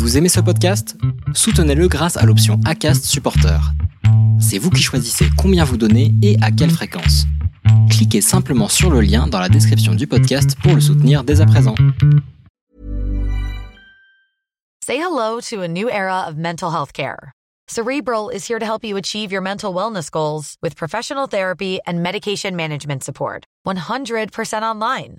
Vous aimez ce podcast? Soutenez-le grâce à l'option ACAST Supporter. C'est vous qui choisissez combien vous donnez et à quelle fréquence. Cliquez simplement sur le lien dans la description du podcast pour le soutenir dès à présent. Say hello to a new era of mental health care. Cerebral is here to help you achieve your mental wellness goals with professional therapy and medication management support. 100% online.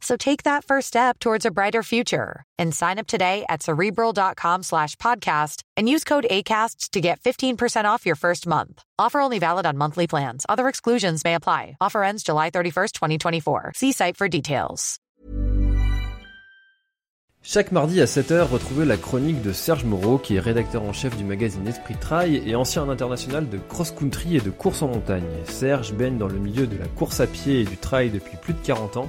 So take that first step towards a brighter future and sign up today at cerebral.com slash podcast and use code ACasts to get 15% off your first month. Offer only valid on monthly plans. Other exclusions may apply. Offer ends July 31st, 2024. See site for details. Chaque mardi à 7h, retrouvez la chronique de Serge Moreau, qui est rédacteur en chef du magazine Esprit Trail et ancien international de cross-country et de course en montagne. Serge baigne dans le milieu de la course à pied et du trail depuis plus de 40 ans.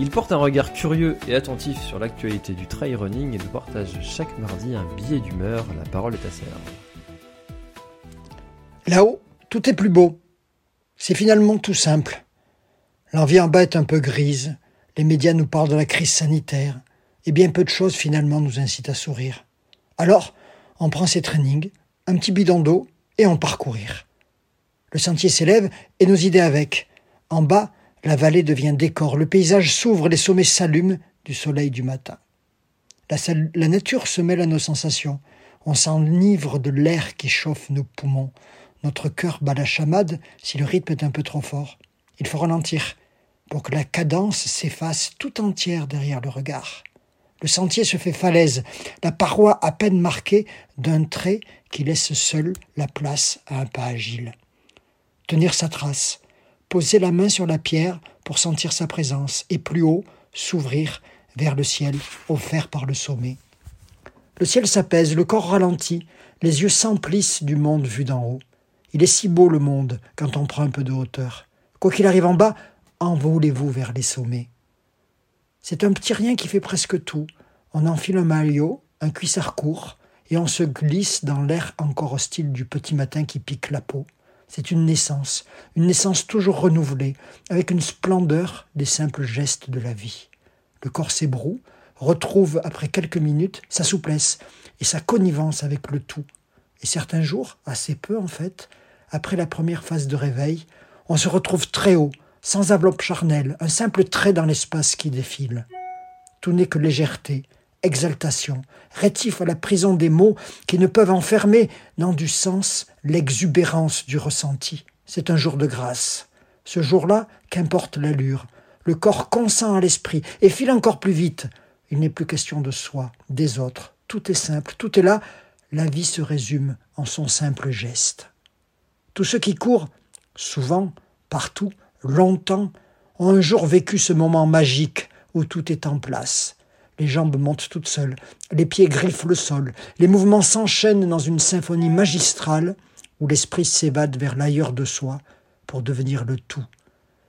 Il porte un regard curieux et attentif sur l'actualité du trail running et nous partage chaque mardi un billet d'humeur. La parole est à Serge. Là-haut, tout est plus beau. C'est finalement tout simple. L'envie en bas est un peu grise. Les médias nous parlent de la crise sanitaire. Et bien peu de choses finalement nous incitent à sourire. Alors, on prend ses trainings, un petit bidon d'eau et on parcourir. Le sentier s'élève et nos idées avec. En bas, la vallée devient décor, le paysage s'ouvre, les sommets s'allument du soleil du matin. La, nature se mêle à nos sensations. On s'enivre de l'air qui chauffe nos poumons. Notre cœur bat la chamade si le rythme est un peu trop fort. Il faut ralentir pour que la cadence s'efface tout entière derrière le regard. Le sentier se fait falaise, la paroi à peine marquée d'un trait qui laisse seul la place à un pas agile. Tenir sa trace, poser la main sur la pierre pour sentir sa présence, et plus haut, s'ouvrir vers le ciel offert par le sommet. Le ciel s'apaise, le corps ralentit, les yeux s'emplissent du monde vu d'en haut. Il est si beau le monde quand on prend un peu de hauteur. Quoi qu'il arrive en bas, envolez-vous vers les sommets. C'est un petit rien qui fait presque tout. On enfile un maillot, un cuissard court, et on se glisse dans l'air encore hostile du petit matin qui pique la peau. C'est une naissance, une naissance toujours renouvelée, avec une splendeur des simples gestes de la vie. Le corps s'ébroue, retrouve après quelques minutes sa souplesse et sa connivence avec le tout. Et certains jours, assez peu en fait, après la première phase de réveil, on se retrouve très haut, sans enveloppe charnelle, un simple trait dans l'espace qui défile. Tout n'est que légèreté, exaltation, rétif à la prison des mots qui ne peuvent enfermer dans du sens l'exubérance du ressenti. C'est un jour de grâce. Ce jour-là, qu'importe l'allure, le corps consent à l'esprit et file encore plus vite. Il n'est plus question de soi, des autres. Tout est simple, tout est là. La vie se résume en son simple geste. Tous ceux qui courent, souvent, partout, longtemps, ont un jour vécu ce moment magique où tout est en place. Les jambes montent toutes seules, les pieds griffent le sol, les mouvements s'enchaînent dans une symphonie magistrale où l'esprit s'évade vers l'ailleurs de soi pour devenir le tout.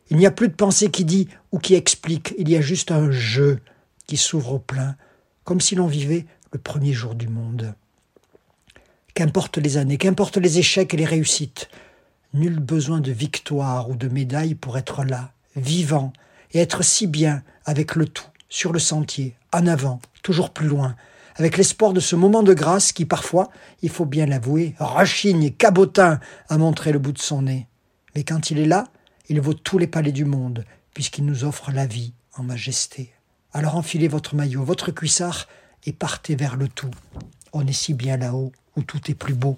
Il n'y a plus de pensée qui dit ou qui explique, il y a juste un jeu qui s'ouvre au plein, comme si l'on vivait le premier jour du monde. Qu'importe les années, qu'importe les échecs et les réussites, nul besoin de victoire ou de médaille pour être là, vivant, et être si bien avec le tout, sur le sentier, en avant, toujours plus loin, avec l'espoir de ce moment de grâce qui parfois, il faut bien l'avouer, rechigne, cabotin à montrer le bout de son nez. Mais quand il est là, il vaut tous les palais du monde, puisqu'il nous offre la vie en majesté. Alors enfilez votre maillot, votre cuissard, et partez vers le tout. On est si bien là-haut, où tout est plus beau.